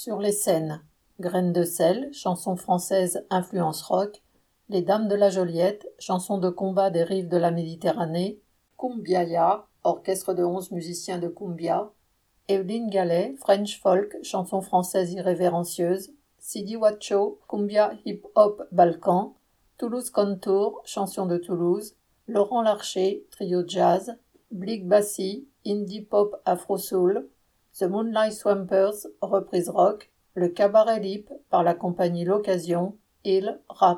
Sur les scènes, Graines de sel, chanson française influence rock, Les Dames de la Joliette, chanson de combat des rives de la Méditerranée, Cumbiaya, orchestre de onze musiciens de cumbia, Evelyne Gallet, French folk, chanson française irrévérencieuse, Sidi Wacho, cumbia hip-hop balkan, Toulouse Contour, chanson de Toulouse, Laurent Larcher, trio jazz, Blick Bassi, indie pop afro-soul, The Moonlight Swampers, reprise rock, le Cabaret Lip par la compagnie L'Occasion, Il Rap.